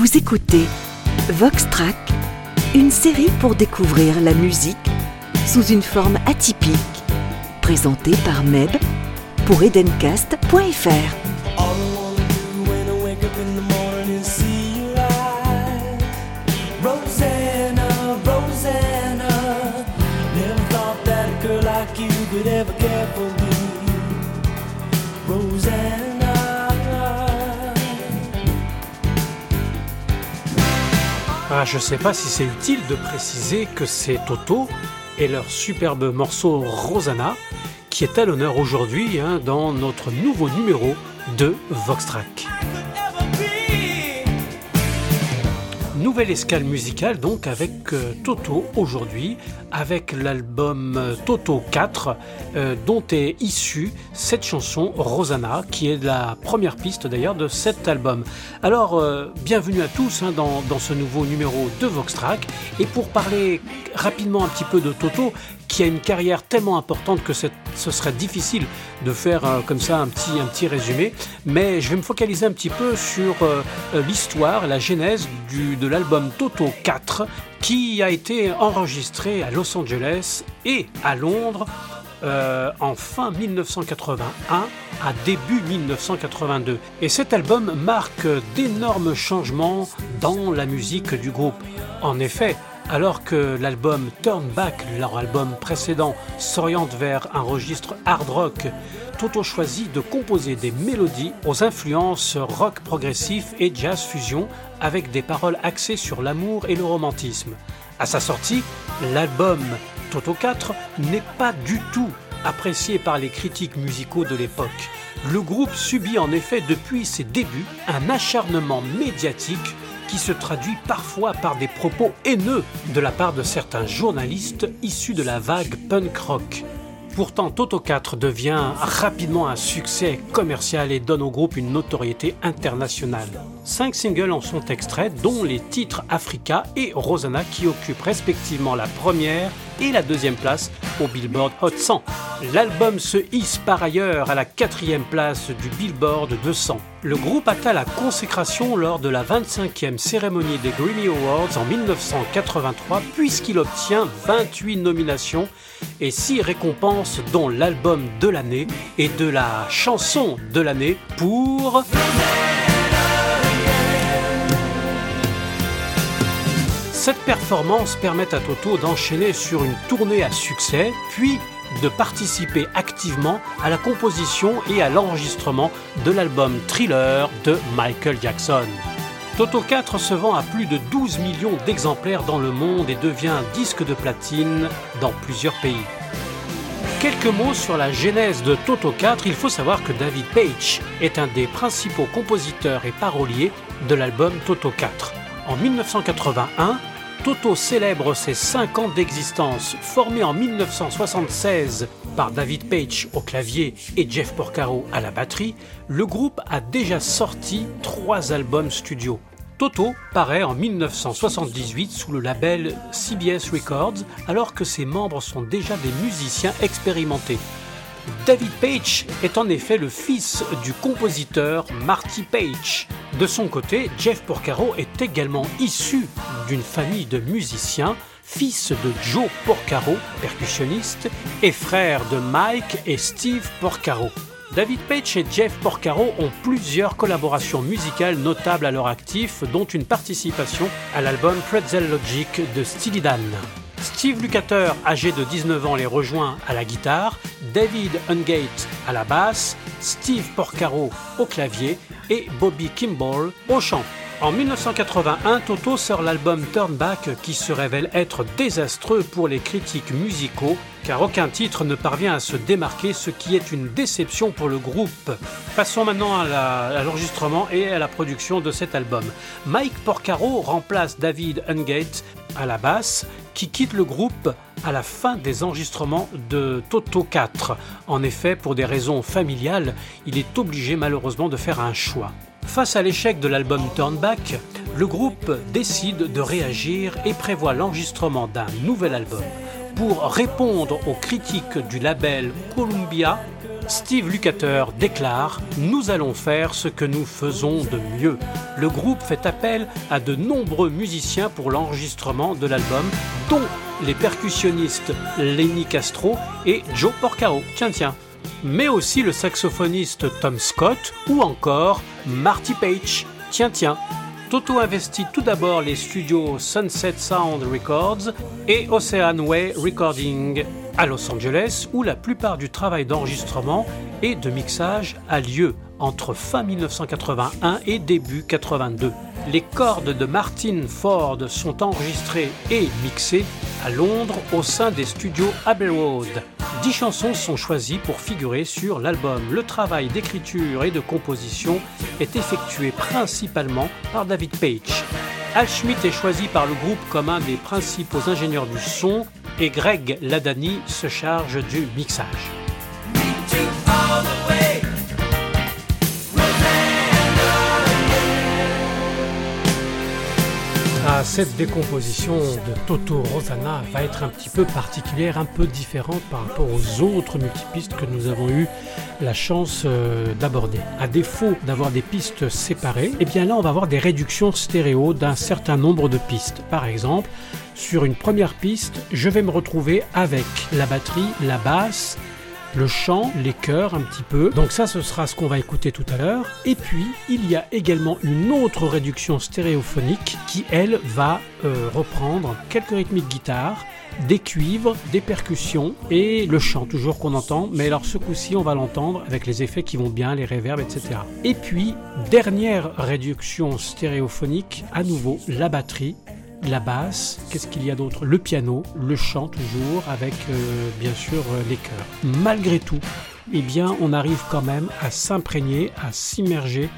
Vous écoutez Vox Track, une série pour découvrir la musique sous une forme atypique, présentée par Meb pour edencast.fr. Ah, je sais pas si c'est utile de préciser que c'est Toto et leur superbe morceau Rosanna qui est à l'honneur aujourd'hui hein, dans notre nouveau numéro de Voxtrack. Nouvelle escale musicale donc avec euh, Toto aujourd'hui, avec l'album euh, Toto 4 euh, dont est issue cette chanson Rosanna qui est la première piste d'ailleurs de cet album. Alors bienvenue à tous hein, dans, dans, ce nouveau numéro de Voxtrack et pour parler rapidement un petit peu de Toto qui a une carrière tellement importante que ce serait difficile de faire euh, comme ça un petit, résumé. Mais je vais me focaliser un petit peu sur euh, euh, l'histoire, la genèse de l'album Toto 4 qui a été enregistré à Los Angeles et à Londres en fin 1981 à début 1982. Et cet album marque d'énormes changements dans la musique du groupe. En effet, alors que l'album Turn Back, leur album précédent, s'oriente vers un registre hard rock, Toto choisit de composer des mélodies aux influences rock progressif et jazz fusion avec des paroles axées sur l'amour et le romantisme. À sa sortie, l'album Toto 4 n'est pas du tout apprécié par les critiques musicaux de l'époque. Le groupe subit en effet depuis ses débuts un acharnement médiatique qui se traduit parfois par des propos haineux de la part de certains journalistes issus de la vague punk rock. Pourtant, Toto 4 devient rapidement un succès commercial et donne au groupe une notoriété internationale. Cinq singles en sont extraits, dont les titres Africa et Rosanna qui occupent respectivement la première et la deuxième place au Billboard Hot 100. L'album se hisse par ailleurs à la quatrième place du Billboard 200. Le groupe atteint la consécration lors de la 25e cérémonie des Grammy Awards en 1983 puisqu'il obtient 28 nominations et 6 récompenses dont l'album de l'année et de la chanson de l'année pour... Cette performance permet à Toto d'enchaîner sur une tournée à succès, puis de participer activement à la composition et à l'enregistrement de l'album Thriller de Michael Jackson. Toto 4 se vend à plus de 12 millions d'exemplaires dans le monde et devient disque de platine dans plusieurs pays. Quelques mots sur la genèse de Toto 4. Il faut savoir que David Page est un des principaux compositeurs et paroliers de l'album Toto 4. En 1981, Toto célèbre ses 5 ans d'existence. Formé en 1976 par David Page au clavier et Jeff Porcaro à la batterie, le groupe a déjà sorti 3 albums studio. Toto paraît en 1978 sous le label CBS Records alors que ses membres sont déjà des musiciens expérimentés. David Page est en effet le fils du compositeur Marty Page. De son côté, Jeff Porcaro est également issu d'une famille de musiciens, fils de Joe Porcaro, percussionniste, et frère de Mike et Steve Porcaro. David Page et Jeff Porcaro ont plusieurs collaborations musicales notables à leur actif, dont une participation à l'album Pretzel Logic de Steely Dan. Steve Lukather, âgé de 19 ans, les rejoint à la guitare, David Ungate à la basse, Steve Porcaro au clavier et Bobby Kimball au chant. En 1981, Toto sort l'album Turn Back qui se révèle être désastreux pour les critiques musicaux car aucun titre ne parvient à se démarquer, ce qui est une déception pour le groupe. Passons maintenant à l'enregistrement et à la production de cet album. Mike Porcaro remplace David Ungate à la basse, qui quitte le groupe à la fin des enregistrements de Toto 4. En effet, pour des raisons familiales, il est obligé malheureusement de faire un choix. Face à l'échec de l'album Turn Back, le groupe décide de réagir et prévoit l'enregistrement d'un nouvel album. Pour répondre aux critiques du label Columbia, Steve Lukather déclare Nous allons faire ce que nous faisons de mieux. Le groupe fait appel à de nombreux musiciens pour l'enregistrement de l'album, dont les percussionnistes Lenny Castro et Joe Porcaro. Tiens, tiens. Mais aussi le saxophoniste Tom Scott ou encore Marty Page. Tiens, tiens. Toto investit tout d'abord les studios Sunset Sound Records et Ocean Way Recording à Los Angeles où la plupart du travail d'enregistrement et de mixage a lieu entre fin 1981 et début 82. Les cordes de Martin Ford sont enregistrées et mixées à Londres au sein des studios Abbey Road. Dix chansons sont choisies pour figurer sur l'album. Le travail d'écriture et de composition est effectué principalement par David Page. Al Schmidt est choisi par le groupe comme un des principaux ingénieurs du son et Greg Ladani se charge du mixage. Cette décomposition de Toto Rosanna va être un petit peu particulière, un peu différente par rapport aux autres multipistes que nous avons eu la chance euh, d'aborder. À défaut d'avoir des pistes séparées, eh bien là on va avoir des réductions stéréo d'un certain nombre de pistes. Par exemple, sur une première piste, je vais me retrouver avec la batterie, la basse, le chant, les chœurs un petit peu. Donc ça, ce sera ce qu'on va écouter tout à l'heure. Et puis, il y a également une autre réduction stéréophonique qui, elle, va euh, reprendre quelques rythmiques guitare, des cuivres, des percussions et le chant toujours qu'on entend. Mais alors ce coup-ci, on va l'entendre avec les effets qui vont bien, les réverbes, etc. Et puis, dernière réduction stéréophonique, à nouveau la batterie la basse, qu'est-ce qu'il y a d'autre? Le piano, le chant toujours, avec euh, bien sûr euh, les chœurs. Malgré tout, eh bien, on arrive quand même à s'imprégner, à s'immerger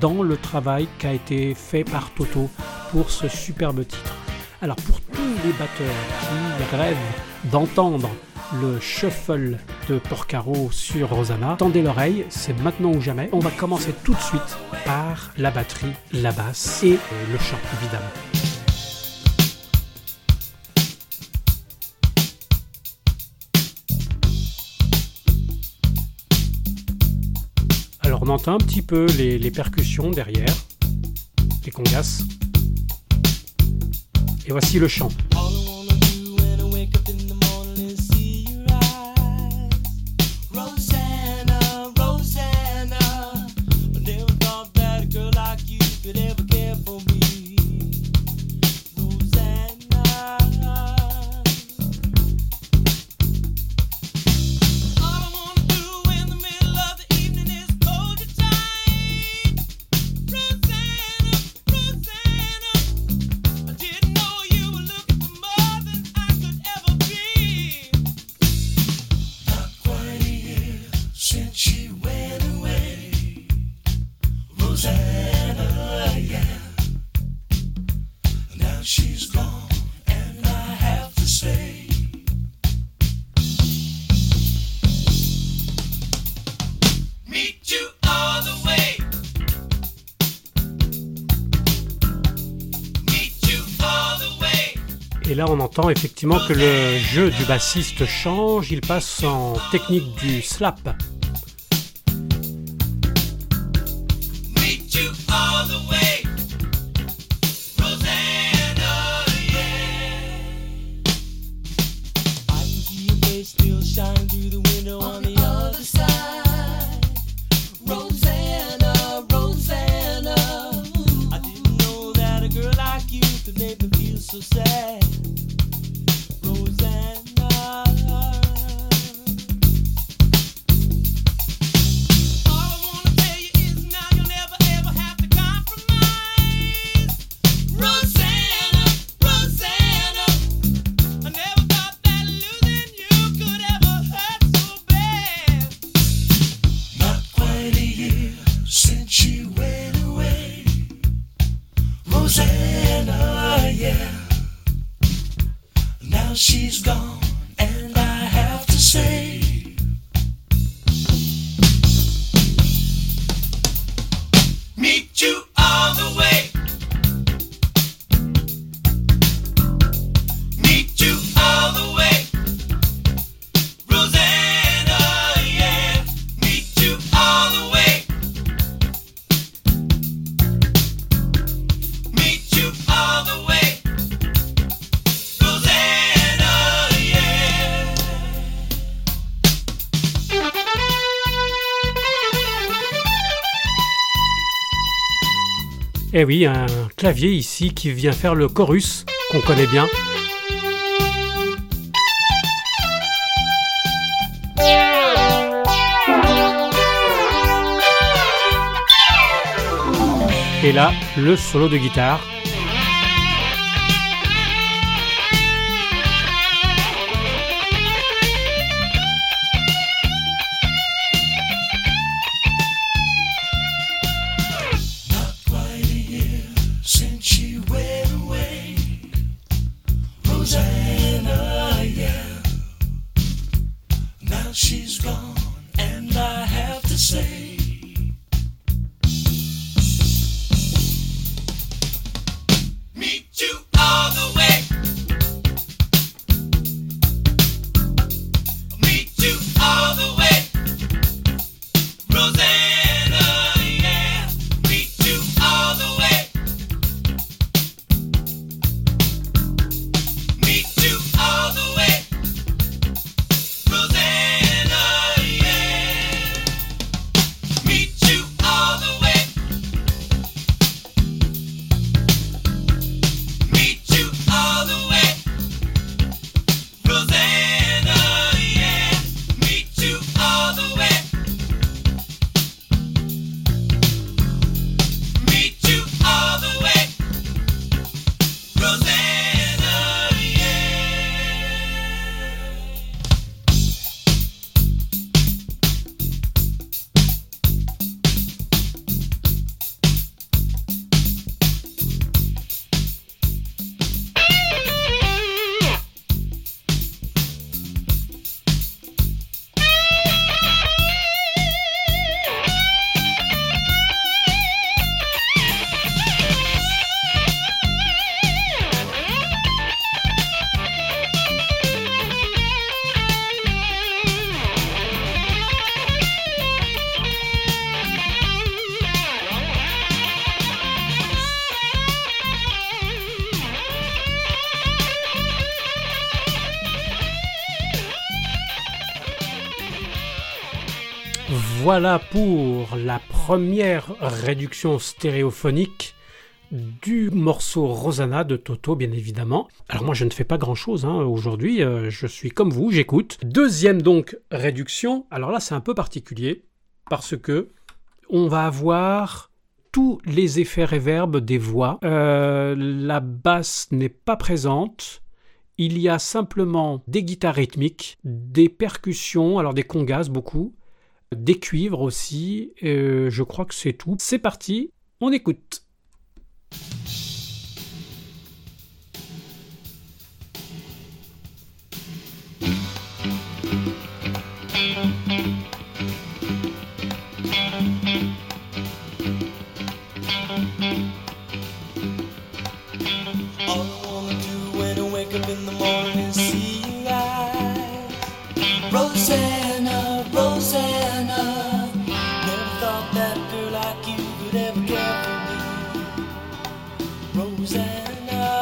dans le travail qui a été fait par Toto pour ce superbe titre. Alors pour tous les batteurs qui rêvent d'entendre le shuffle de Porcaro sur Rosanna, tendez l'oreille, c'est maintenant ou jamais. On va commencer tout de suite par la batterie, la basse et le chant évidemment. On entend un petit peu les, percussions derrière, les congas. Et voici le chant. Et là, on entend effectivement que le jeu du bassiste change, il passe en technique du slap. Eh oui, un clavier ici qui vient faire le chorus qu'on connaît bien. Et là, le solo de guitare. Voilà pour la première réduction stéréophonique du morceau Rosanna de Toto, bien évidemment. Alors moi, je ne fais pas grand-chose hein, aujourd'hui, euh, je suis comme vous, j'écoute. Deuxième donc réduction, alors là c'est un peu particulier, parce que on va avoir tous les effets réverb des voix. Euh, la basse n'est pas présente. Il y a simplement des guitares rythmiques, des percussions, alors des congas beaucoup, des cuivres aussi. Euh, je crois que c'est tout. C'est parti, on écoute. Rosanna.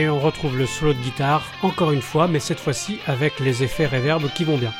Et on retrouve le solo de guitare encore une fois, mais cette fois-ci avec les effets reverb qui vont bien.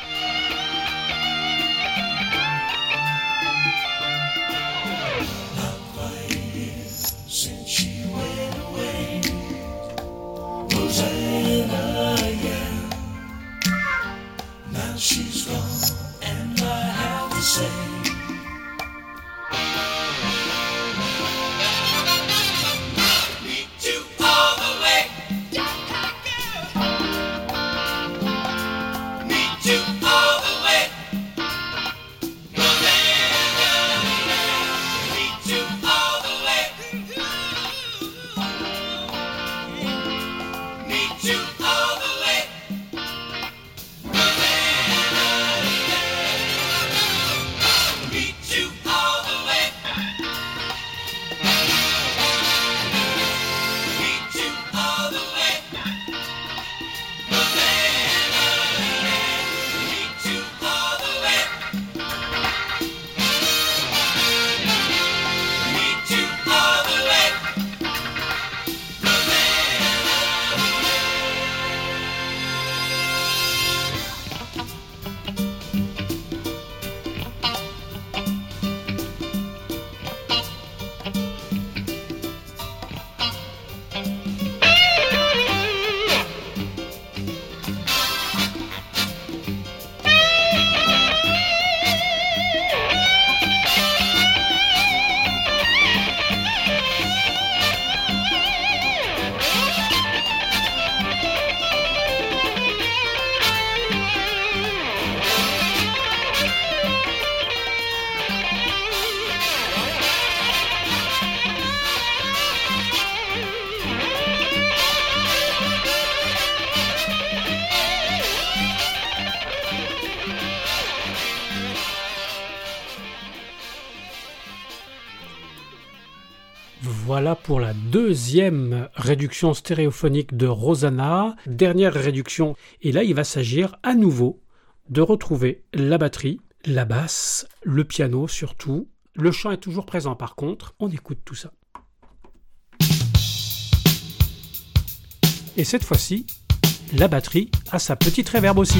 Voilà pour la deuxième réduction stéréophonique de Rosanna, dernière réduction. Et là, il va s'agir à nouveau de retrouver la batterie, la basse, le piano surtout. Le chant est toujours présent par contre. On écoute tout ça. Et cette fois-ci, la batterie a sa petite réverb aussi.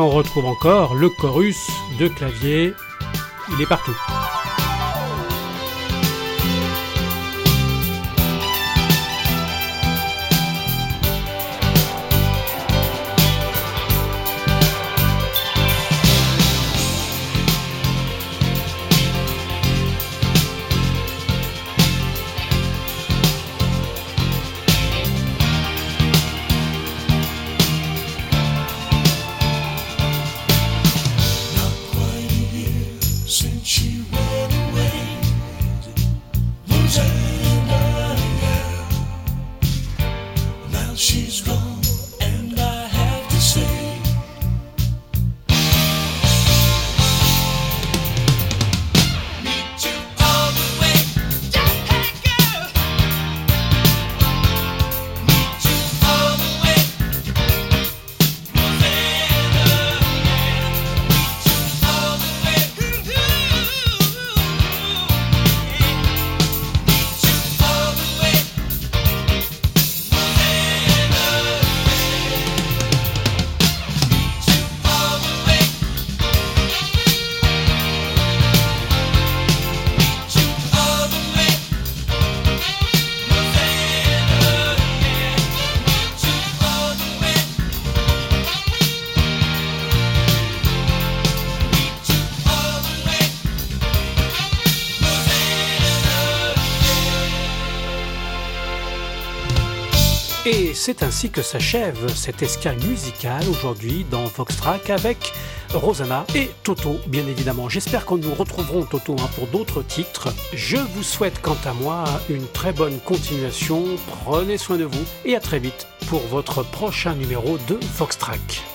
On retrouve encore le chorus de clavier. Il est partout. C'est ainsi que s'achève cette escale musicale aujourd'hui dans Voxtrack avec Rosanna et Toto, bien évidemment. J'espère que nous retrouverons Toto hein, pour d'autres titres. Je vous souhaite quant à moi une très bonne continuation. Prenez soin de vous et à très vite pour votre prochain numéro de Foxtrack.